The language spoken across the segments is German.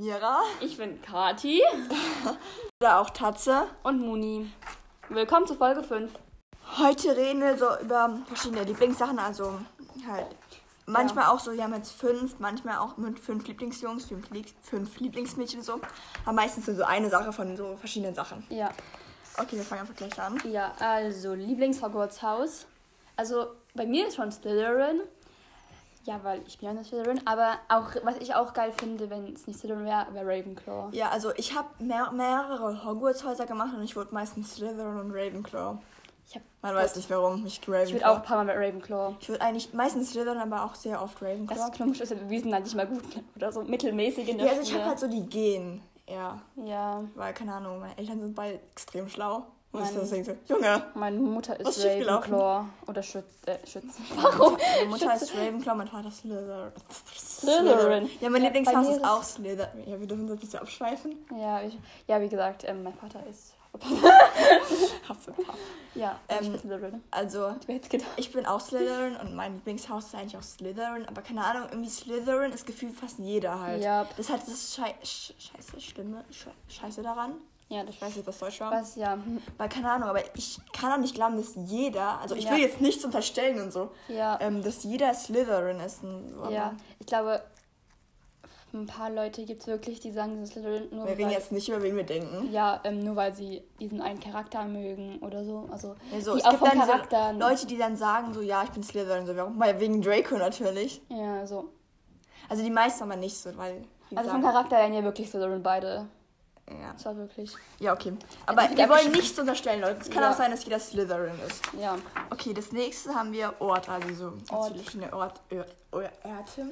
Mira. Ich bin Kati Oder auch Tatze. und Muni. Willkommen zu Folge 5. Heute reden wir so über verschiedene Lieblingssachen. Also halt manchmal auch so, wir haben jetzt fünf, manchmal auch mit fünf Lieblingsjungs, fünf, Lieb- fünf Lieblingsmädchen so. Aber meistens so eine Sache von so verschiedenen Sachen. Ja. Okay, wir fangen einfach gleich an. Ja, also Lieblings-Hogwarts-Haus. Also bei mir ist schon Slytherin. Ja, weil ich bin ja nicht Slytherin. Aber auch, was ich auch geil finde, wenn es nicht Slytherin wäre, wäre Ravenclaw. Ja, also ich habe mehr, mehrere Hogwarts-Häuser gemacht und ich wurde meistens Slytherin und Ravenclaw. Ich, hab- Man weiß nicht warum. Ich ich würde auch Ravenclaw. ein paar Mal mit Ravenclaw. Ich würde eigentlich meistens Slytherin, aber auch sehr oft Das Ravenclaw. ist komisch, ist ja bewiesen, dass ich mal gut oder so mittelmäßig in der Ja, also ich habe halt so die Gen. Ja, ja, weil keine Ahnung, meine Eltern sind beide extrem schlau. Und ich Meine- so Junge, meine Mutter ist? Ravenclaw oder Schütz, äh, Schützen. Warum? meine Mutter ist Ravenclaw, mein Vater ist Slytherin. Slytherin. Ja, mein Ja, Lieblingshaus ist auch Slytherin. Ja, wir dürfen das nicht so abschweifen. Ja, ich, ja, wie gesagt, ähm, mein Vater ist. Hufflepuff. Ja, Ähm, ich bin Slytherin. Also, Ich gedacht. ich bin auch Slytherin und mein Lieblingshaus ist eigentlich auch Slytherin. Aber keine Ahnung, irgendwie Slytherin ist gefühlt fast jeder halt. Ja. Das ist halt das Schei Sch Scheiße, Schlimme, Sche Scheiße daran. Ja, das Ich weiß nicht, was Deutsch war. was, ja. hm, Weil, keine Ahnung, aber ich kann auch nicht glauben, dass jeder, also ich Ja. will jetzt nichts unterstellen und so, Ja, ähm, dass jeder Slytherin ist. Ja. Ich glaube, ein paar Leute gibt es wirklich, die sagen, sie sind Slytherin nur Wir reden jetzt nicht über wen wir denken. ja, ähm, nur weil sie diesen einen Charakter mögen oder so. Also, Also, die auch vom Charakter. so Leute, die dann sagen, so, ja, ich bin Slytherin, so, warum? Weil wegen Draco natürlich. Ja, so. Also die meisten aber nicht so, weil, Also vom gesagt, Charakter werden ja wirklich Slytherin beide. Ja. Das war wirklich. ja, okay. Aber Also, wir wollen ich- nichts unterstellen, Leute. Es kann Ja. auch sein, dass jeder Slytherin ist. Ja. Okay, das nächste haben wir Ort, also so Ort. verschiedene Ort, Ö- Ö- Orte.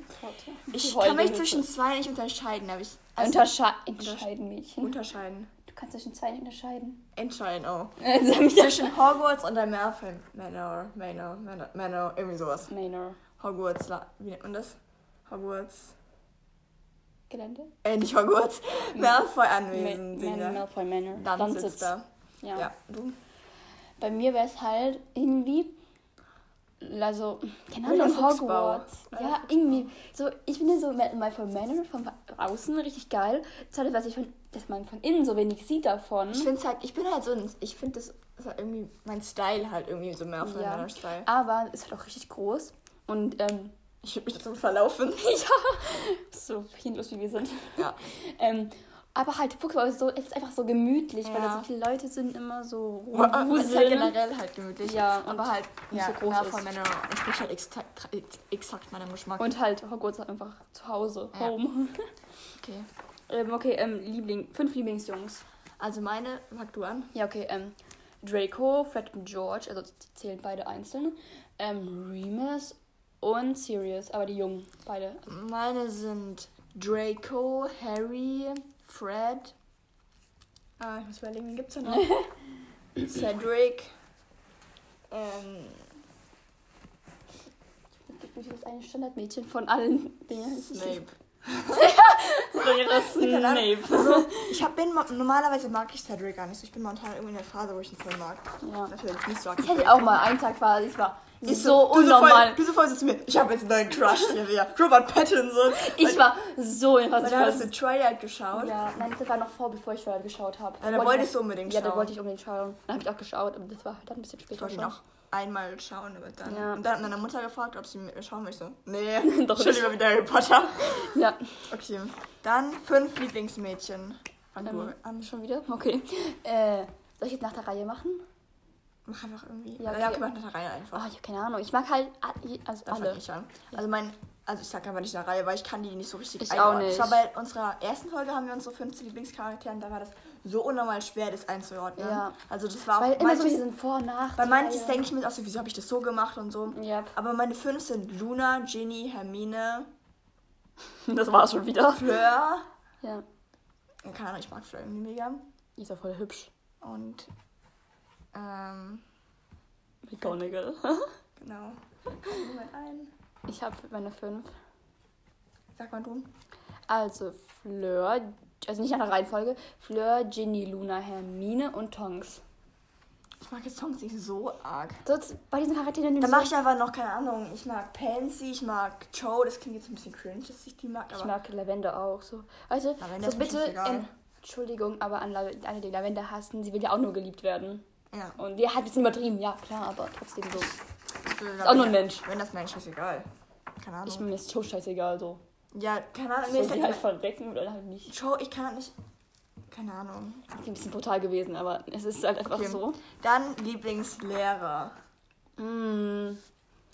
Ich kann mich zwischen zwei nicht unterscheiden, aber ich... Also, Untersche entscheiden, Mädchen. unterscheiden. Du kannst zwischen zwei nicht unterscheiden. Entscheiden, oh. Zwischen Hogwarts und der Malfoy Manor, Manor, Manor, Manor, irgendwie sowas. Manor. Hogwarts, La- wie nennt man das? Hogwarts. Gelände? Äh, nicht Hogwarts. Malfoy Ma- anwesend. Man- Digga. Malfoy Manor. Dann Landsitz. sitzt da. Ja. Ja, du? Bei mir wäre es halt irgendwie. Also, keine Ahnung. Hogwarts. Ja, irgendwie. So, ich finde so Ma- Malfoy Manor von außen richtig geil. Ist halt, was ich von, dass man von innen so wenig sieht davon. Ich finde halt, ich bin halt so ein, ich finde das ist halt irgendwie mein Style halt irgendwie so Malfoy Ja. Manor Style. Aber es ist halt auch richtig groß. Und, ähm, Ich würde mich dazu verlaufen. so hinlos wie wir sind. Ja. Ähm, aber halt, Fuchsbau ist so, es ist einfach so gemütlich, weil da Ja. so viele Leute sind immer so Es ist halt generell halt gemütlich. Ja, aber halt nicht ja, so groß ist. Manor entspricht halt exakt, exakt meinem Geschmack. Und halt Hogwarts einfach zu Hause, Ja. home. okay. ähm, okay, ähm, Liebling, fünf Lieblingsjungs. Also meine, fang du an. Ja, okay, ähm, Draco, Fred und George, also die zählen beide einzeln. Ähm, Remus und Sirius, aber die Jungen, beide. Meine sind Draco, Harry, Fred. Ah, ich muss überlegen, wen gibt's da noch? Cedric. Ähm, Das ist eine Standardmädchen von allen Dingen. Snape. Snape. Also, ich hab, bin normalerweise mag ich Cedric gar nicht. so. Ich bin momentan irgendwie in der Phase, wo ich ihn voll mag. Ja. Natürlich nicht so Ich hatte auch mal einen Tag quasi, ich war Ist so unnormal. So voll, du so voll so zu mir. Ich habe jetzt einen neuen Crush hier wieder. Robert Pattinson. Ich war so in was Weil ich da war. hast du Twilight geschaut. Ja, nein, das war noch vor, bevor ich Twilight geschaut habe. Ja, da wolltest du unbedingt Ja, schauen. da wollte ich unbedingt schauen. Dann habe ich auch geschaut, aber das war dann ein bisschen Ich später wollte ihn schon. noch einmal schauen, aber dann. Ja. Und dann hat meine Mutter gefragt, ob sie mit mir schauen möchte. Nee, Doch schon lieber wieder Harry Potter. Ja, Okay. Dann fünf Lieblingsmädchen. Ähm, schon wieder? Okay. Äh, soll ich jetzt nach der Reihe machen? Mach einfach irgendwie. Ja, Ja, okay. okay, mach nach der Reihe einfach. Ah, ich habe keine Ahnung. Ich mag halt also alle. ich an. Also mein, also ich sag einfach nicht nach Reihe, weil ich kann die nicht so richtig Ich auch einordnen. nicht. Das war bei unserer ersten Folge haben wir uns so 15 Lieblingscharaktere und da war das so unnormal schwer, das einzuordnen. Ja. Also das war auch Weil immer so diesen Vor- und Nach. bei manches denke ich mir auch so, wieso habe ich das so gemacht und so. Ja, Aber meine fünf sind Luna, Ginny, Hermine, das war's schon wieder. Fleur. Ja, Keine Ahnung, ich mag Fleur irgendwie mega. die ist ja voll hübsch. Und ähm, McGonagall. genau. Ein. Ich habe meine fünf. Sag mal du. Also Fleur, also nicht nach der Reihenfolge. Fleur, Ginny, Luna, Hermine und Tonks. Ich mag jetzt Songs nicht so arg. Sonst bei diesen Charakteren. Da mache ich einfach noch, keine Ahnung, ich mag Pansy, ich mag Joe, das klingt jetzt ein bisschen cringe, dass ich die mag, Ich mag Lavender auch so. Also, Lavender so bitte, Entschuldigung, aber an alle, die Lavender hassen, sie will ja auch nur geliebt werden. Ja. Und die hat jetzt übertrieben, ja klar, aber trotzdem so. Ist auch nur ein Mensch. Wenn das Mensch ist, egal. Keine Ahnung. Ich mir ist so scheißegal so. ja, keine Ahnung, mir ist sie halt verrecken oder halt nicht. Joe, ich kann halt nicht. Keine Ahnung. Ist ein bisschen brutal gewesen, aber es ist halt einfach Okay. so. Dann Lieblingslehrer. Mm,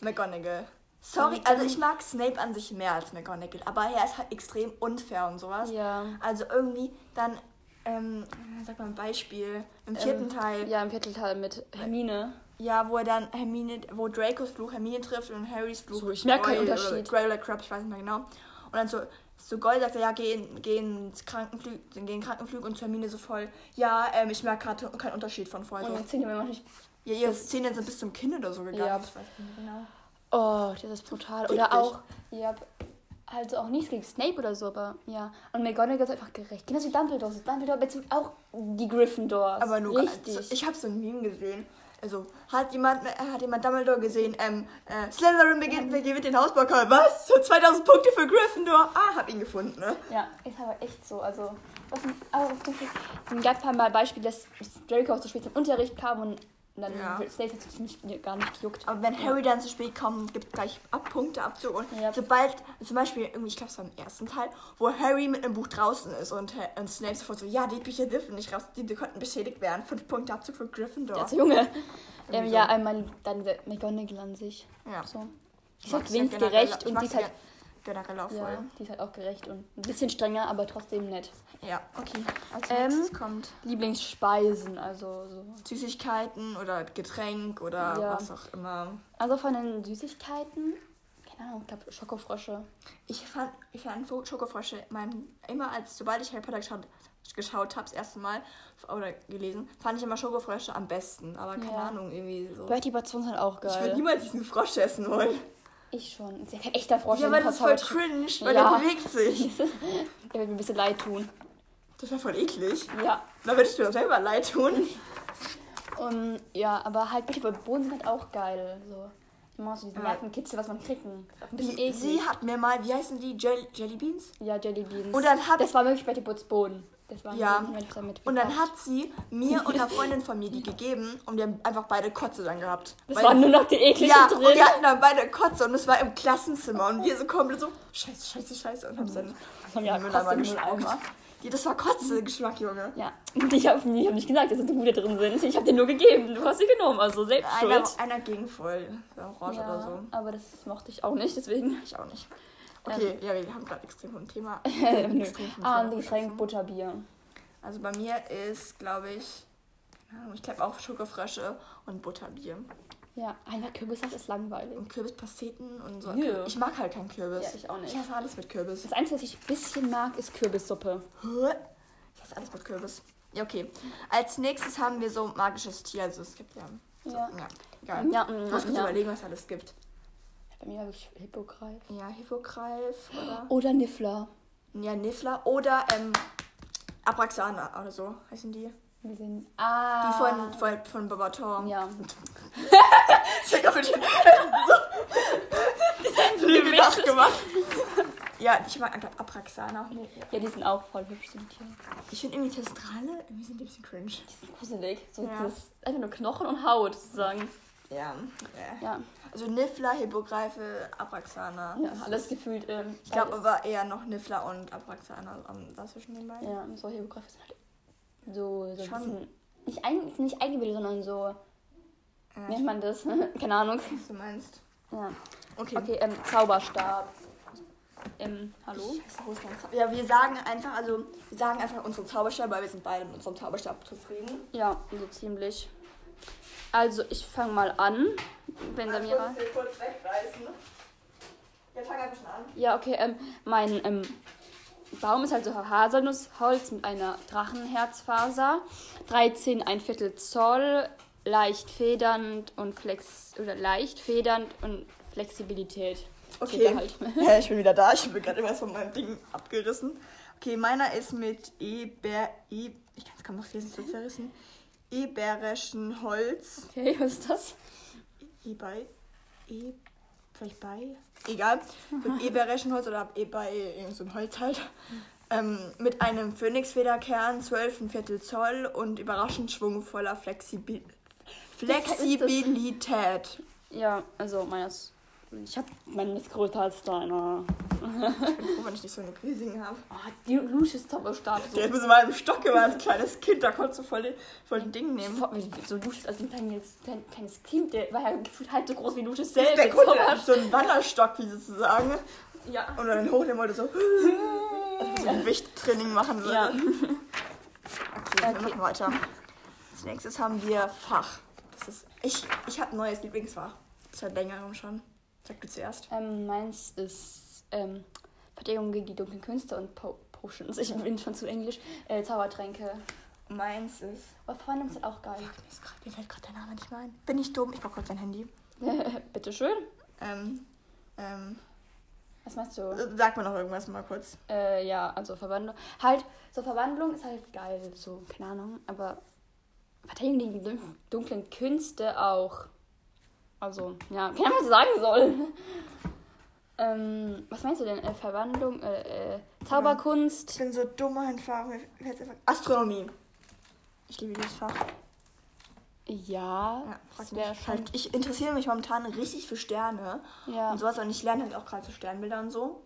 McGonagall. Sorry, also ich mag Snape an sich mehr als McGonagall, aber er ist halt extrem unfair und sowas. ja. Also irgendwie dann, ähm, sag mal ein Beispiel, im vierten Ähm, Teil, Ja, im vierten Teil mit Hermine. ja, wo er dann Hermine, wo Dracos Fluch Hermine trifft und Harrys Fluch So, ich merk keinen Unterschied. Oder oder Crab, ich weiß nicht mehr genau. Und dann so, so Gold sagt er, ja, geh, geh ins Krankenflug, geh in den Krankenflug und zu Hermine so voll, ja, ähm, ich merke gerade keinen Unterschied von vorher. Und So, Jahren noch nicht. ja, ihre Szenen sind bis zum Kinn oder so gegangen. Ja. Ich weiß nicht mehr genau. Oh, das ist brutal. Oder auch, ja, also auch nichts gegen Snape oder so, aber ja. Und McGonagall ist einfach gerecht. Genauso wie Dumbledore. Dumbledore bezieht auch die Gryffindors. Aber nur Richtig. Ganz, ich habe so ein Meme gesehen. Also, hat jemand, hat jemand Dumbledore gesehen, ähm, äh, Slytherin beginnt, gewinnt den Hausbaukall. Was? So 2000 Punkte für Gryffindor. Ah, hab ihn gefunden, ne? Ja, ist aber echt so. Also, was aber es gab ein paar Beispiele, dass Draco auch zu spät zum Unterricht kam und dann Ja. Snape hat es mich gar nicht gejuckt. Aber wenn Harry dann zu spät kommt, gibt gleich ab Punkte Abzug. Und Ja. sobald, zum Beispiel, irgendwie, ich glaube, es war im ersten Teil, wo Harry mit einem Buch draußen ist und, und Snape sofort so, ja, die Bücher dürfen nicht raus, die, die könnten beschädigt werden. Fünf Punkte Abzug für Gryffindor. Ja, so Junge. Ähm, Irgendwie ja, so. einmal dann McGonagall an sich. Ja. So. Die Ich ist halt sie wenig gerecht und die ist sie halt, generell auch voll. ja, die ist halt auch gerecht und ein bisschen strenger, aber trotzdem nett. Ja, okay. Als Ähm, nächstes kommt Lieblingsspeisen, also so. Süßigkeiten oder Getränk oder Ja. was auch immer. Also von den Süßigkeiten, keine Ahnung, ich glaube Schokofrosche. Ich fand, ich fand Schokofrosche mein, immer als, sobald ich Harry Potter geschaut, geschaut habe, das erste Mal oder gelesen, fand ich immer Schokofrösche am besten. Aber keine Ja. Ahnung, irgendwie so. Bertie Bott's sind halt auch Ich würde geil. niemals diesen Frosch essen wollen. Ich schon. Ist ja kein echter Frosch. Ja, aber das ist voll cringe, weil Ja. der bewegt sich. Der wird mir ein bisschen leid tun. Das wäre voll eklig. Ja. Da würde ich mir selber leid tun. Und ja, aber halt Bertie Bott's Bohnen sind halt auch geil. So. Ich mag so diesen Ja. Nervenkitzel, was man bisschen Sie, sie hat mir mal, wie heißen die, Jell Jelly Beans? ja, Jelly Beans. Und dann hat- das war wirklich Boot's Bohnen. Das war Ja. damit Und dann hat sie mir und einer Freundin von mir die gegeben und wir haben einfach beide Kotze dann gehabt. Das Weil- waren nur noch die ekligen Ja, drin. und wir hatten dann beide Kotze und es war im Klassenzimmer und wir so komplett so, scheiße, scheiße, scheiße und haben dann Das haben wir halt trotzdem gespuckt. Mülleimer. Ja, das war Kotze-Geschmack, Junge. Ja, und ich habe ich hab nicht gesagt, dass da gute drin sind. Ich habe dir nur gegeben. Du hast sie genommen, also selbst Einer, schuld. einer ging voll. Orange ja, oder so. aber das mochte ich auch nicht, deswegen. Ich auch nicht. Okay, ja, wir haben gerade extrem vom Thema. Nö. extrem vom ah, ein Getränk. Butterbier. Also bei mir ist, glaube ich, ich glaube auch Schokofrösche und Butterbier. Ja, einfach Kürbissaft ist langweilig. Und Kürbispasteten und so. Nö. Ich mag halt keinen Kürbis. Ja, ich auch nicht. Ich hasse alles mit Kürbis. Das Einzige, was ich ein bisschen mag, ist Kürbissuppe. Ich hasse alles mit Kürbis. Ja, okay. Als nächstes haben wir so magisches Tier. Also es gibt ja. So, Ja. ja. Egal. Ja, Ich mm, muss kurz ja. überlegen, was es alles gibt. Bei mir habe ich Hippogreif. Ja, Hippogreif oder. Oder Niffler. Ja, Niffler oder ähm, Abraxana oder so heißen die. Wir sind. Ah. Die von, von, von Babator. Ja. Ich hab so Lüge nachgemacht. Ja, ich mag einfach Abraxana. Ja, die sind auch voll hübsch, sind Tiere. Ich finde irgendwie Testrale, irgendwie sind die ein bisschen cringe. Die sind gruselig. So, Ja. Das einfach nur Knochen und Haut, sozusagen. Ja. ja. Ja, Also Niffler, Hippogreife, Abraxana. ja alles gefühlt. Ähm, Ich glaube aber eher noch Niffler und Abraxana um, dazwischen den beiden. Ja, so Hippogreif sind halt so, so Schon. bisschen. Nicht, ein, nicht eingebildet, sondern so. Ja, Wie nennt man das? Keine Ahnung. was du meinst. Ja. Okay. Okay, ähm, Zauberstab. Ähm, hallo? Scheiße, wo ist Zau- Ja, wir sagen einfach, also wir sagen einfach unseren Zauberstab, weil wir sind beide mit unserem Zauberstab zufrieden. Ja, so ziemlich. Also, ich fange mal an. Wenn Samira. Ich kurz wegreißen. Ja, fang einfach schon an. Ja, okay, ähm, mein ähm, Baum ist halt so Haselnussholz mit einer Drachenherzfaser. 13 ein Viertel Zoll, leicht federnd und flex oder leicht federnd und Flexibilität. Okay. Halt. Ja, ich bin wieder da. Ich bin gerade was von meinem Ding abgerissen. Okay, meiner ist mit Eber... E ich kann es kaum noch lesen, so zerrissen. Eberischen Holz. Okay, was ist das? E-bei. E. Vielleicht bei? Egal. Mit Eberischen Holz oder E-bei, irgend so ein Holz halt. Ähm, mit einem Phönixfederkern, 12 Viertel Zoll und überraschend schwungvoller Flexibil Flexibilität. Ja, also meines. Ich hab meines größer als deiner. Ich bin froh, wenn ich nicht so eine riesigen habe. Oh, die Lucius Zauberstab. Der ist mit so meinem Stock immer als kleines Kind, da konntest du voll den, voll den Ding nehmen. So Lucius als ein kleines, klein- kleines Kind, der war ja gefühlt halb so groß wie Lucius selbst. Der konnte Zauberstab. so einen Wanderstock, wie sozusagen. Ja. Und dann hochnehmen wollte so, so ein Gewichttraining machen würde. Ja. Okay, wir Okay. machen weiter. Als nächstes haben wir Fach. Das ist, ich ich habe ein neues Lieblingsfach. Seit längerem schon. Sag du zuerst. Ähm, meins ist ähm, Verteidigung gegen die dunklen Künste und po Potions. Ich bin schon zu englisch. Äh, Zaubertränke. Meins ist. Aber Verwandlung ist auch geil. Fuck, mir, mir fällt gerade der Name nicht mehr ein. Bin ich dumm? Ich brauch kurz mein Handy. Bitteschön. Ähm, ähm, Was meinst du? sag mal noch irgendwas mal kurz. Äh, ja, also Verwandlung. Halt, so Verwandlung ist halt geil, so, keine Ahnung, aber Verteidigung gegen die dun- dunklen Künste auch. Also, ja, keine Ahnung, was ich sagen soll. ähm, was meinst du denn? Äh, Verwandlung, äh, äh, Ich Zauberkunst. bin so dumm einfach. Astronomie. Ich liebe dieses Fach. Ja, Ja, das wäre. Halt, ich interessiere mich momentan richtig für Sterne Ja, und sowas und ich lerne halt auch gerade so Sternbilder und so.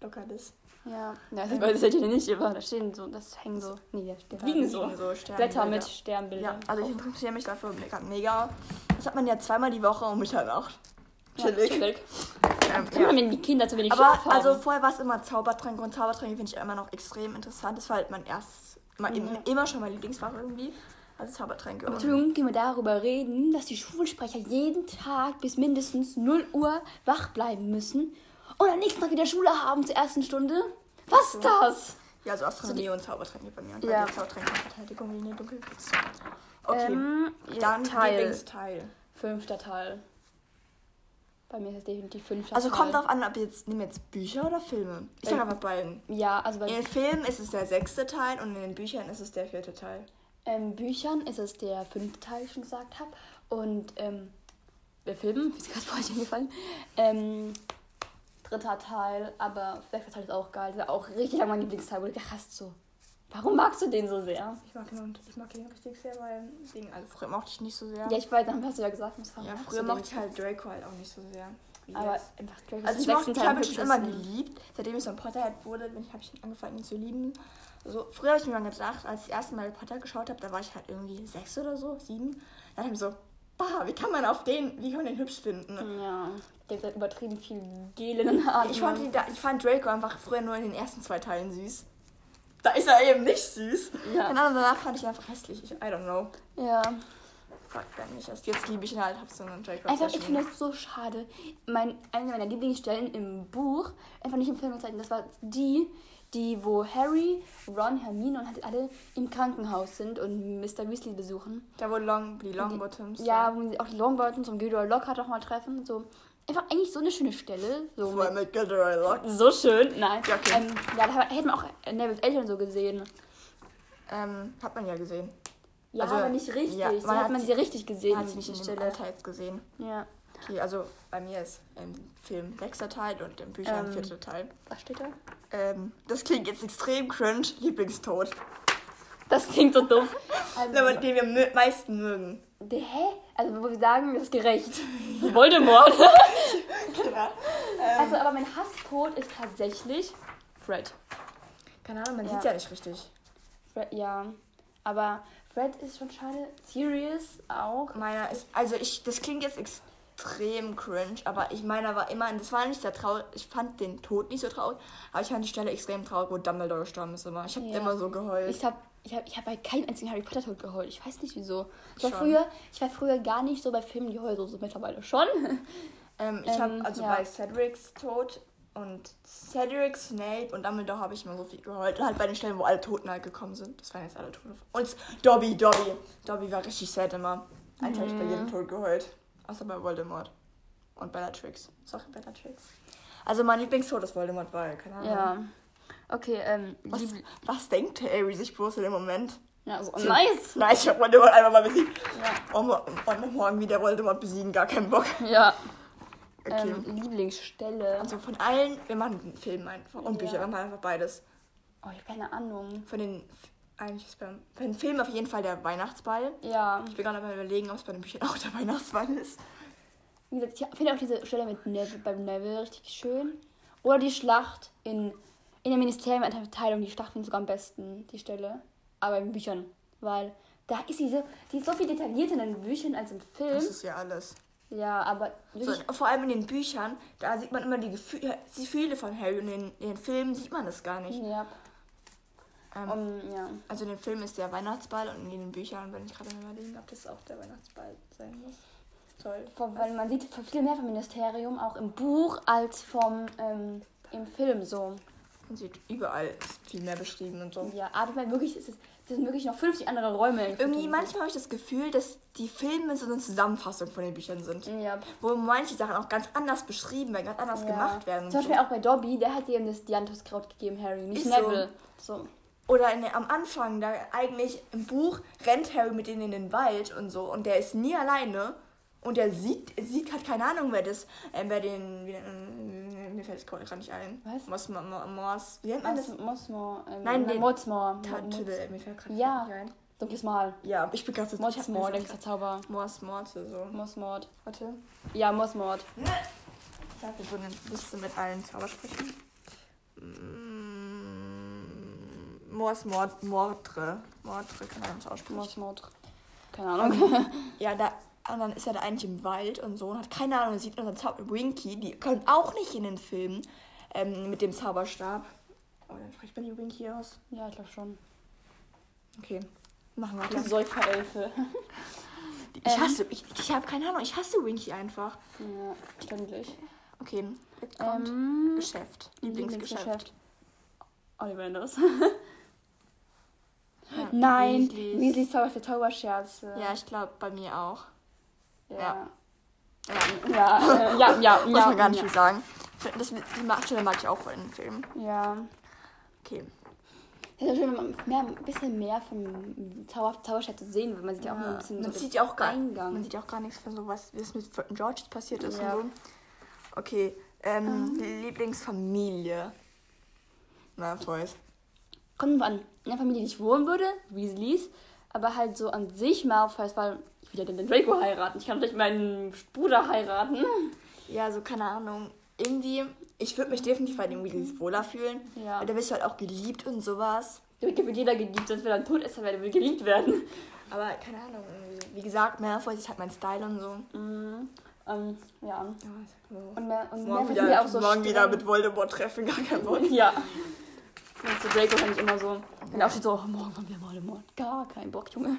Locker das. Ja. Ja, das weiß ich ja nicht, aber da stehen so, das hängen so. Nee, da Da liegen so. so Blätter mit Ja, Sternbildern. also ich interessiere mich dafür mega. Das hat man ja zweimal die Woche um Mitternacht. Chillig. Ja, chillig. Ähm, Kann man, wenn die Kinder zu wenig Aber Schlaf haben. also vorher war es immer Zaubertränke und Zaubertränke finde ich immer noch extrem interessant. Das war halt mein erstes, mein, Mhm. immer schon mein Lieblingsfach irgendwie. Also Zaubertränke. Aber Und Entschuldigung, können wir darüber reden, dass die Schulsprecher jeden Tag bis mindestens 0 Uhr wach bleiben müssen und am nächsten Tag wieder Schule haben zur ersten Stunde? Was ist das? ja, also Astronomie und Zaubertränke bei mir. Und Ja. bei dir Zaubertränke Verteidigung gegen die Dunkelkünste. Okay, Ähm, dann Teil. Lieblingsteil. Fünfter Teil. Bei mir ist es definitiv fünfter Also Teil. kommt drauf an, ob jetzt, wir jetzt Bücher oder Filme. Ich sag Ähm, einfach beiden. Ja, also bei In den Filmen ist es der sechste Teil und in den Büchern ist es der vierte Teil. ähm, Büchern ist es der fünfte Teil, wie ich schon gesagt habe. Und ähm, bei Filmen, ist gerade vorhin eingefallen, ähm, dritter Teil, aber sechster Teil ist auch geil. Das ist auch richtig lang mein Lieblingsteil, wo du hast, so, warum magst du den so sehr? Ich mag ihn und ich mag ihn richtig sehr, weil Ding, also früher mochte ich nicht so sehr. Ja, ich weiß, dann hast du ja gesagt, was Ja, früher mochte ich halt Draco halt auch nicht so sehr. Aber jetzt. einfach Draco Also ist ich, mochte, ich habe ihn schon immer geliebt. Seitdem ich so ein Potterhead wurde, bin ich, habe ich angefangen ihn zu lieben. Also früher habe ich mir dann gedacht, als ich das erste Mal Potter geschaut habe, da war ich halt irgendwie sechs oder so, sieben. Dann habe ich so, bah, wie kann man auf den, wie kann man den hübsch finden? Ja, der hat übertrieben viel Gel in den Haaren. Ich fand, da, ich fand Draco einfach früher nur in den ersten zwei Teilen süß. Da ist er eben nicht süß. Ja. Und dann danach fand ich ihn einfach hässlich. Ich, I don't know. Ja. Fuck, wenn nicht. Erst jetzt liebe ich ihn halt, hab so einen Draco. Einfach, ich Obsession. finde das so schade. Mein, eine meiner Lieblingsstellen im Buch, einfach nicht im Film gezeigt, das war die, die, wo Harry, Ron, Hermine und halt alle im Krankenhaus sind und Mr. Weasley besuchen. Da wo Long, die Longbottoms. Ja, wo sie auch die Longbottoms und Gilderoy Lockhart auch mal treffen. So. Einfach eigentlich so eine schöne Stelle. So, Vor allem mit, mit Gilderoy Locke. so schön, nein. Ja, okay. ähm, ja da hätte man auch Neville's Eltern so gesehen. Ähm, hat man ja gesehen. Ja, Also, aber nicht richtig. ja, so man hat hat man sie- sie richtig gesehen. Man hat es nicht in die Stelle. Gesehen. Ja. Okay, also bei mir ist im Film sechster Teil und im Büchern Ähm. vierter Teil. Was steht da? Ähm, das klingt jetzt extrem cringe. Lieblingstod. Das klingt so dumm. Also, Aber den wir am meisten mögen. Hä? Also, wo wir sagen, das ist gerecht. Voldemort. Klar. also, aber mein Hasstod ist tatsächlich Fred. Keine Ahnung, man Ja. sieht ja nicht richtig. Fred. Ja. Aber Fred ist schon schade. Sirius auch. Meiner ist, also ich, das klingt jetzt extrem cringe, aber ich meiner war immer, das war nicht sehr traurig, ich fand den Tod nicht so traurig, aber ich fand die Stelle extrem traurig, wo Dumbledore gestorben ist immer. Ich habe Ja. immer so geheult. Ich hab, ich hab, ich hab bei keinem einzigen Harry Potter Tod geheult. Ich weiß nicht wieso. Ich war, Schon. früher, ich war früher gar nicht so bei Filmen geheult, so, so mittlerweile schon. ähm, ich ähm, habe also ja. bei Cedrics Tod und Cedric, Snape und Dumbledore habe ich immer so viel geheult. Und halt bei den Stellen, wo alle Toten halt gekommen sind. Das waren jetzt alle Tote. Und Dobby, Dobby. Dobby war richtig sad immer. Eigentlich habe ich bei Mhm. jedem Tod geheult. Außer bei Voldemort. Und Bellatrix. Sorry, Bellatrix. Also mein Lieblingstod ist Voldemort, weil, keine Ahnung. Ja. Okay, ähm, Was, was denkt Harry sich bloß in dem Moment? Ja, so nice. Nice, ich hab Voldemort einfach mal besiegt. Ja. Oh, mo- und morgen wieder Voldemort besiegen, gar keinen Bock. Ja. Okay. Ähm, Lieblingsstelle. also von allen, wir machen einen Film einfach. Und Ja. Bücher, wir machen einfach beides. Oh, ich habe keine Ahnung. Von den, eigentlich ist beim, für den Film auf jeden Fall der Weihnachtsball. Ja. Ich bin gerade mal überlegen, ob es bei den Büchern auch der Weihnachtsball ist. Wie gesagt, ich finde auch diese Stelle mit Neville, beim Neville richtig schön. Oder die Schlacht in, in der Ministeriumabteilung, die Schlacht finde ich sogar am besten, die Stelle. Aber in Büchern. Weil da ist sie so, die ist so viel detaillierter in den Büchern als im Film. Das ist ja alles. Ja, aber So, vor allem in den Büchern, da sieht man immer die Gefühle, Gefühle von Harry. Und in, den- in den Filmen sieht man das gar nicht. ja. Ähm, Um, ja. also in den Filmen ist der Weihnachtsball und in den Büchern, wenn ich gerade mal überlegen, ob das auch der Weihnachtsball sein muss. Toll. Vor- Weil man sieht viel mehr vom Ministerium auch im Buch als vom ähm, im Film so. Man sieht überall viel mehr beschrieben und so. Ja, aber weil wirklich, es, ist, es sind wirklich noch 50 andere Räume. Irgendwie manchmal habe ich das Gefühl, dass die Filme so eine Zusammenfassung von den Büchern sind. Ja. Wo manche Sachen auch ganz anders beschrieben werden, ganz anders ja. gemacht werden. Zum Beispiel so. auch bei Dobby, der hat ihm das Dianthuskraut gegeben, Harry, nicht Ist so. Neville. So. Oder in am Anfang, da eigentlich im Buch rennt Harry mit denen in den Wald und so und der ist nie alleine und der sieht, sieht hat keine Ahnung, wer das, äh, wer den, wie, äh, mir fällt es gerade nicht ein. Was? Mos, Mo- Mo- Mos, wie nennt man das? Mos, Mosmore. Ähm, Nein, nein, den- Modsmore. Ta- Mods- Tüdel, mir fällt gerade Ja. nicht ein. Dunkles Mal. Ja, ich bin gerade so... so- der ist Zauber. Mos, Morte, so. Mosmord. Warte. Ja, Mosmord. Ich habe so eine Liste mit allen Zaubersprüchen. Mm, Mors, Mord, Mordre. Mordre, keine Ahnung, Zauberspruch. Mosmord. Keine Ahnung. Ja, da, und dann ist er da eigentlich im Wald und so und hat keine Ahnung, sieht unseren Zauber Winky, die kommt auch nicht in den Film ähm, mit dem Zauberstab. Oh, dann spricht man die Winky aus. ja, ich glaube schon. Okay, machen wir Die weiter. Säuferelfe. Ich hasse, ich, ich habe keine Ahnung, ich hasse Winky einfach. ja, ständig. Okay, jetzt kommt Ähm, Geschäft, Lieblingsgeschäft. Lieblingsgeschäft. Ollivanders. Ja, Nein, Weasleys. Weasleys Zauber für Zauberscherze. Ja, ich glaube bei mir auch. Ja. Ja. Ja, äh, ja, ja, Muss ja. man gar nicht ja. viel sagen. Das, die Machtstelle mag ich auch voll in den Filmen. Ja. Okay. Es ist ja schön, wenn man mehr, ein bisschen mehr vom Zauber, Zauberschätze sehen will. Man sieht ja auch nur ein bisschen man, so sieht ja auch gar, Eingang. man sieht ja auch gar nichts von so was, wie es mit George passiert ist Ja. und so. Okay. Ähm, Lieblingsfamilie. Malfoys. Kommt an. In der Familie, die ich wohnen würde, Weasleys, aber halt so an sich Malfoys, weil ich will ja den Draco heiraten. Ich kann nicht meinen Bruder heiraten. Ja, so keine Ahnung. Irgendwie, ich würde mich definitiv bei den Weasleys wohler fühlen. Ja. Weil da bist du halt auch geliebt und sowas. Der wird jeder geliebt, sonst wenn er tot ist, dann wird er geliebt werden. Aber keine Ahnung, wie gesagt, Malfoys ist halt mein Style und so. Mhm. Ähm, ja. Ja. Und mehr, und Morgen, wieder, auch so morgen wieder mit Voldemort treffen, gar kein Bock. Ja. Und zu Draco kann ich immer so, wenn er aufsteht, so, oh, morgen kommt wieder Voldemort. Gar kein Bock, Junge.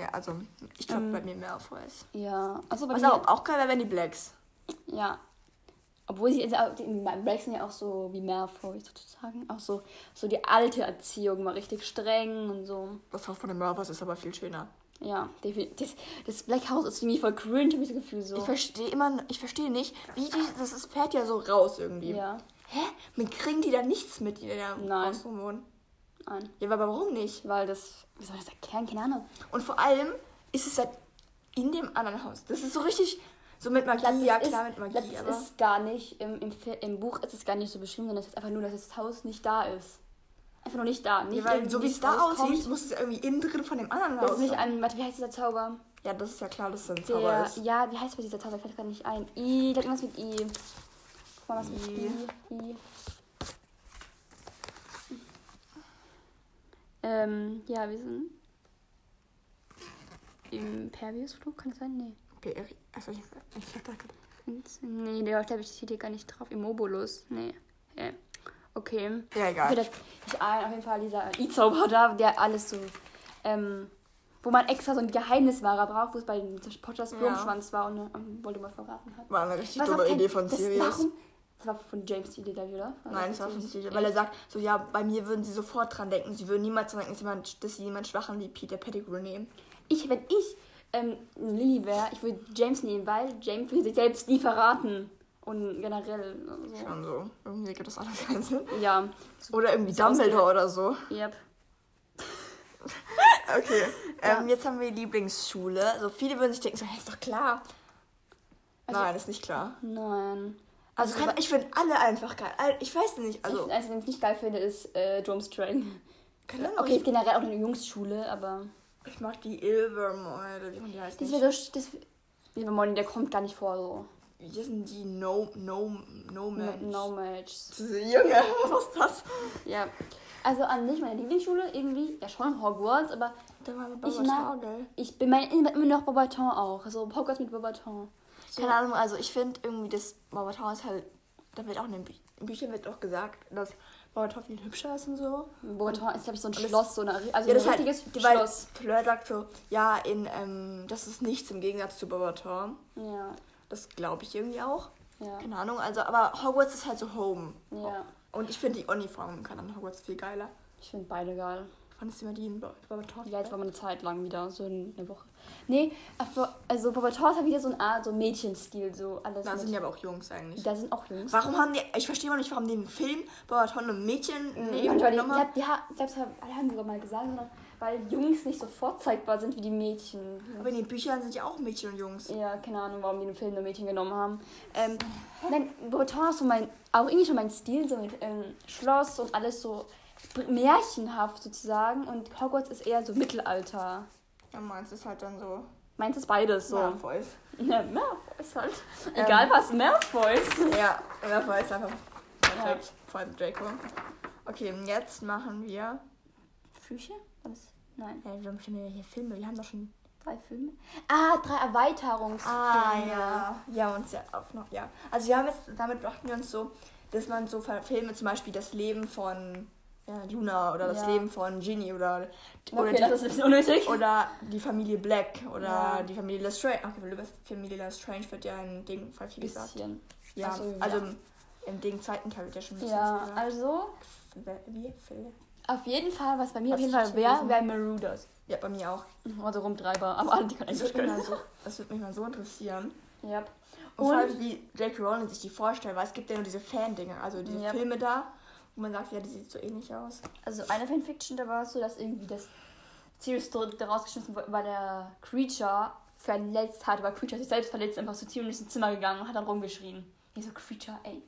Ja, also, ich glaube Ähm, bei mir Malfoys. Ja. Achso, bei Was mir, auch, auch geil wäre, wenn die Blacks. Ja. Obwohl sie also, die Blacks sind ja auch so wie Malfoy sozusagen. Auch so, so die alte Erziehung war richtig streng und so. Das Haus von den Malfoys ist aber viel schöner. Ja, definitiv. Das, das Black House ist irgendwie voll cringe, habe ich das Gefühl so. Ich verstehe immer, ich verstehe nicht, wie die, das ist, fährt ja so raus irgendwie. ja? Mit kriegen die da nichts mit, die da Nein. wohnen? nein. Ja, aber warum nicht? Weil das, wie soll ich das erklären? Keine Ahnung. Und vor allem ist es halt in dem anderen Haus. Das ist so richtig, so mit Magie, glaub, ja das klar, ist, mit Magie, glaub, aber... das ist gar nicht, im, im, im Buch ist es gar nicht so beschrieben, sondern es ist einfach nur, dass das Haus nicht da ist. Einfach nur nicht da. Nicht ja, weil so wie es da aussieht, muss es irgendwie innen drin von dem anderen Das Haus ist nicht ein, warte, wie heißt dieser Zauber? Ja, das ist ja klar, dass das ein Zauber Der, ist. ja, wie heißt dieser Zauber? Ich fällt gerade nicht ein. I, ich glaub, irgendwas mit I. Guck mal, was mit I. I. I. Ähm, ja, wir sind im Perviusflug, kann das sein? Nee. Peri also ich, ich hab da Nee, der glaube ich steht hier gar nicht drauf. Immobulus. Nee. Hä? Okay. Ja, egal. Okay, ich ahne auf jeden Fall dieser I-Zauber da, der alles so, ähm, wo man extra so ein Geheimniswahrer braucht, wo es bei den Potters Ja. Wurmschwanz war und ähm, Voldemort verraten hat. War eine richtig Was dumme Idee von Sirius. Warum? Das war von James die ich, oder? Nein, das war von. Sirius. Weil er sagt, so ja, bei mir würden sie sofort dran denken. Sie würden niemals dran denken, dass, jemand, dass sie jemand Schwachen wie Peter Pettigrew nehmen. Ich, wenn ich ähm, Lily wäre, ich würde James nehmen, weil James würde sich selbst nie verraten. Und generell so. Schon so. Irgendwie gibt das alles keinen Sinn. Ja. Oder irgendwie So Dumbledore oder so. Yep. Okay, ähm, Ja. jetzt haben wir die Lieblingsschule. Also viele würden sich denken, so, hey, ist doch klar. Also- Nein, ist nicht klar. Nein. Also kann, ich finde alle einfach geil. Ich weiß nicht, also... Also, also, was ich nicht geil finde, ist äh, Drumstring. Keine Ahnung, Okay, ist ich, generell auch eine Jungsschule, aber. ich mag die Ilvermore, oder wie die heißt Das wäre so. Das, Lieber Molly, der kommt gar nicht vor, so. Hier sind die No... No... No Man. No Match. Junge, was ist das? Ja. Also an sich meine Lieblingsschule irgendwie, ja schon Hogwarts, aber Da war Ich ich mag- ich bin mein, immer noch Bobaton auch. Also Hogwarts mit Bobaton. Keine Ahnung, also ich finde irgendwie, das Barbaton ist halt... Da wird auch in den Bü Büchern wird auch gesagt, dass Barbaton viel hübscher ist und so. Bobaton ist, glaube ich, so ein Und das- Schloss, so eine, also ja, ein halt, richtiges weil Schloss. Fleur sagt so, ja, in, ähm, das ist nichts im Gegensatz zu Barbaton. Ja, Das glaube ich irgendwie auch. ja, Keine Ahnung, also, aber Hogwarts ist halt so Home. ja. Und ich finde die Uniformen an Hogwarts viel geiler. Ich finde beide geil. Fandest du immer die in Bar- Barbaton? Ja, jetzt war mal eine Zeit lang wieder, so in eine Woche. Nee, also Bobaton ist halt wieder so ein Art, so Mädchenstil, so alles. Da sind ja aber auch Jungs eigentlich. da sind auch Jungs. Warum haben die, ich verstehe mal nicht, warum die einen Film Barbaton und Mädchen Und weil die, genommen haben. die, die, selbst haben sogar mal gesagt, weil Jungs nicht so vorzeigbar sind wie die Mädchen. Aber in den Büchern sind ja auch Mädchen und Jungs. Ja, keine Ahnung, warum die den Film nur Mädchen genommen haben. Ähm, nein, Breton ist so mein, auch irgendwie schon mein Stil, so mit ähm, Schloss und alles so märchenhaft sozusagen. Und Hogwarts ist eher so Mittelalter. Ja, meins ist halt dann so. Meins ist beides so. Malfoys. Ja, Malfoys halt. Egal was, Malfoys. Ja, Malfoy ist einfach perfekt. Vor allem Draco. Okay, und jetzt machen wir. Flüche? Was? Nein, Ja, wir haben schon hier Filme, wir haben doch schon. drei Filme. Ah, drei Erweiterungsfilme. Ah, ja. Ja, uns ja auch noch, ja. Also wir haben jetzt, damit dachten wir uns so, dass man so Filme zum Beispiel das Leben von ja, Luna oder das Ja. Leben von Ginny oder, oder, Okay, das ist ein bisschen unnötig. die, oder die Familie Black oder Ja. die Familie Lestrange. Okay, Familie Lestrange wird ja in Ding voll viel gesagt. Ja, also ja. im, im Ding zweiten Teil wird ja schon ein bisschen Ja, gesagt. also Wie? Phil? auf jeden Fall, was bei mir auf jeden Fall wäre, wäre Marauders. Ja, bei mir auch. Also Rumtreiber, aber alle, die können Das Englisch würde mich, können. mal so, das würde mich mal so interessieren. Ja. Und, Und- vor allem, wie J.K. Rowling sich die vorstellt, weil es gibt ja nur diese Fan-Dinge, also diese Ja. Filme da, wo man sagt, ja, die sieht so ähnlich aus. Also eine Fanfiction, da war es so, dass irgendwie das Sirius da rausgeschmissen wurde, weil der Creature verletzt hat, weil Creature sich selbst verletzt, einfach zu Sirius ins Zimmer gegangen und hat dann rumgeschrien. Ich so, Creature, ey,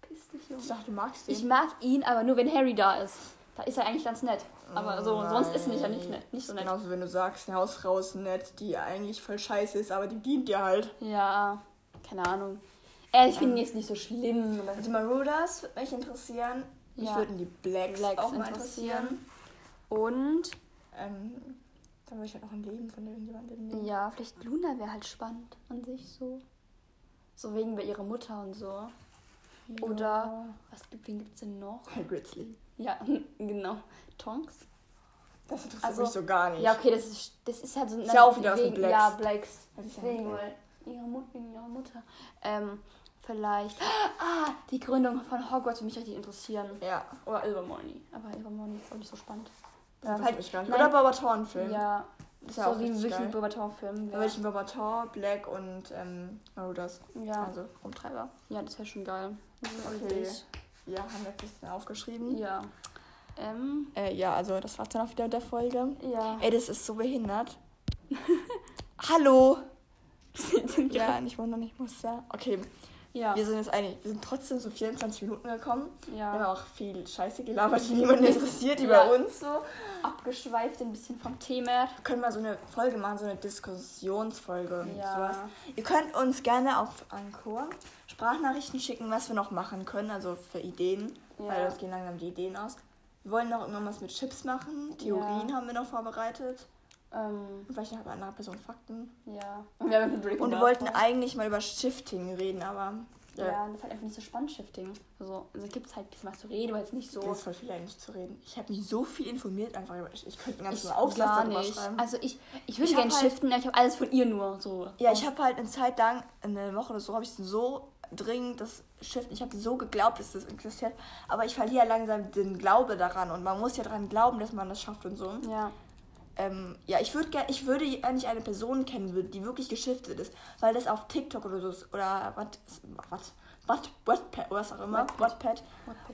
verpiss dich, Ich Junge. dachte, du magst den. Ich mag ihn, aber nur wenn Harry da ist. Da ist er eigentlich ganz nett. Aber so, Nein. sonst ist er nicht, ja nicht nett. Nicht so nett. Genauso, wenn du sagst, eine Hausfrau ist nett, die eigentlich voll scheiße ist, aber die dient dir halt. Ja, keine Ahnung. Äh, ich finde ihn jetzt nicht so schlimm. Also Marauders würde mich interessieren. Mich Ja. würden die Blacks, Blacks auch mal interessieren. interessieren. Und Ähm, dann würde ich halt auch ein Leben von irgendjemandem nehmen. ja, vielleicht Luna wäre halt spannend an sich so. So wegen bei ihrer Mutter und so. Oder was gibt wen gibt's denn noch? Lee. Ja, genau. Tonks? Das interessiert Also- mich so gar nicht. Ja, okay, das ist, das ist halt so Ist ja auch wieder wegen, Blacks. Ja, Blacks. Ja Wegen, mit weil ihre Mutter, wegen ihrer Mutter. Ähm, vielleicht. Ah, die Gründung von Hogwarts würde mich richtig interessieren. Ja, Oder Ilvermorny. Aber Ilvermorny ist auch nicht so spannend. das Ja, halt, mich gar nicht. nein. Oder Barbaton-Film. ja, ist ja so auch wie ein würde ich einen Barbaton, Black und ähm, Marauders. Ja. Also Rumtreiber. ja, das wäre schon geil. Okay. Ja, haben wir ein bisschen aufgeschrieben. Ja. Ähm, Äh, ja, also das war's dann auch wieder mit der Folge. ja. Ey, das ist so behindert. Hallo! Ja, ich wundere, ich muss da. Okay, ja. wir sind jetzt eigentlich, wir sind trotzdem so 24 Minuten gekommen. Wir haben Ja. auch viel Scheiße gelabert, die niemanden interessiert Ja. über uns. So. Abgeschweift ein bisschen vom Thema. Wir können mal so eine Folge machen, so eine Diskussionsfolge. und Ja. Sowas. Ihr könnt uns gerne auf Anchor Sprachnachrichten schicken, was wir noch machen können, also für Ideen, weil Ja. uns gehen langsam die Ideen aus. Wir wollen noch immer was mit Chips machen. Theorien Ja. haben wir noch vorbereitet. Ähm, Und vielleicht noch bei einer Person Fakten. ja. Und wir haben Und wir wollten eigentlich mal über Shifting reden, aber Ja, ja, das ist halt einfach nicht so spannend, Shifting. Also, also gibt es halt ein bisschen was zu reden, aber jetzt nicht so. ist voll viel eigentlich zu reden. Ich habe mich so viel informiert einfach über Ich, ich könnte einen ganzen Aufsatz darüber nicht. schreiben. Also ich, ich würde gerne halt- shiften, aber ich habe alles von ihr nur so. Ja, ich habe halt eine Zeit lang, eine Woche oder so, habe ich so dringend das Shift, ich habe so geglaubt, dass das existiert, aber ich verliere langsam den Glaube daran und man muss ja daran glauben, dass man das schafft und so. Ja. Ähm, ja, ich würde ich würde eigentlich eine Person kennen, die wirklich geschiftet ist, weil das auf TikTok oder so ist, oder was, was, Watt, Wattpad was auch immer, Wattpad,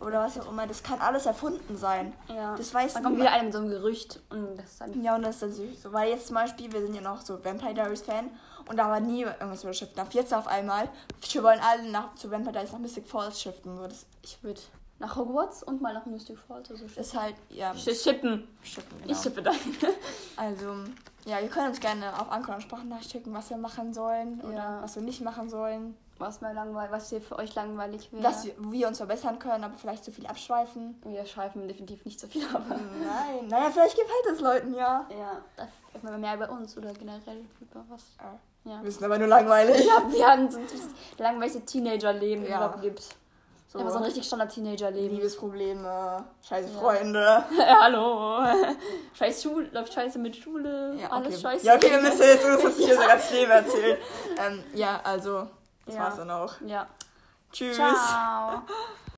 oder was auch immer, das kann alles erfunden sein. Ja. Das weiß Dann kommt wieder einer mit so einem Gerücht und das ist dann. Ja, und das ist dann süß. So, weil jetzt zum Beispiel, wir sind ja noch so Vampire Diaries Fan und da war nie irgendwas über Shift. Nach jetzt auf einmal, wir wollen alle nach, zu Vampire Diaries nach Mystic Falls shiften. Ich würde nach Hogwarts und mal nach Mystic Falls. Also ist halt, ja. Shippen. Shippen, genau. Ich shippe da. also, ja, ihr könnt uns gerne auf Anker Sprachen schicken, was wir machen sollen oder Ja. was wir nicht machen sollen. Was, mal langweil was hier für euch langweilig wäre. Was wir, wir uns verbessern können, aber vielleicht zu viel abschweifen. Wir schreiben definitiv nicht so viel ab. Nein, naja, vielleicht gefällt es Leuten, ja. Ja, das ist mehr über uns oder generell über was. Ja. Wir sind aber nur langweilig. Ja, wir haben so das langweiligste Teenager-Leben Ja. überhaupt gibt. So, Einfach so ein richtig Standard-Teenager-Leben. Liebesprobleme, scheiße Ja. Freunde. Hallo. Scheiß Schule, läuft scheiße mit Schule. Ja, alles okay. scheiße. Ja, okay, wir müssen jetzt das hat sich hier so ganz Leben erzählen. Ähm, ja, also, das war's dann auch. Ja. Tschüss. Ciao.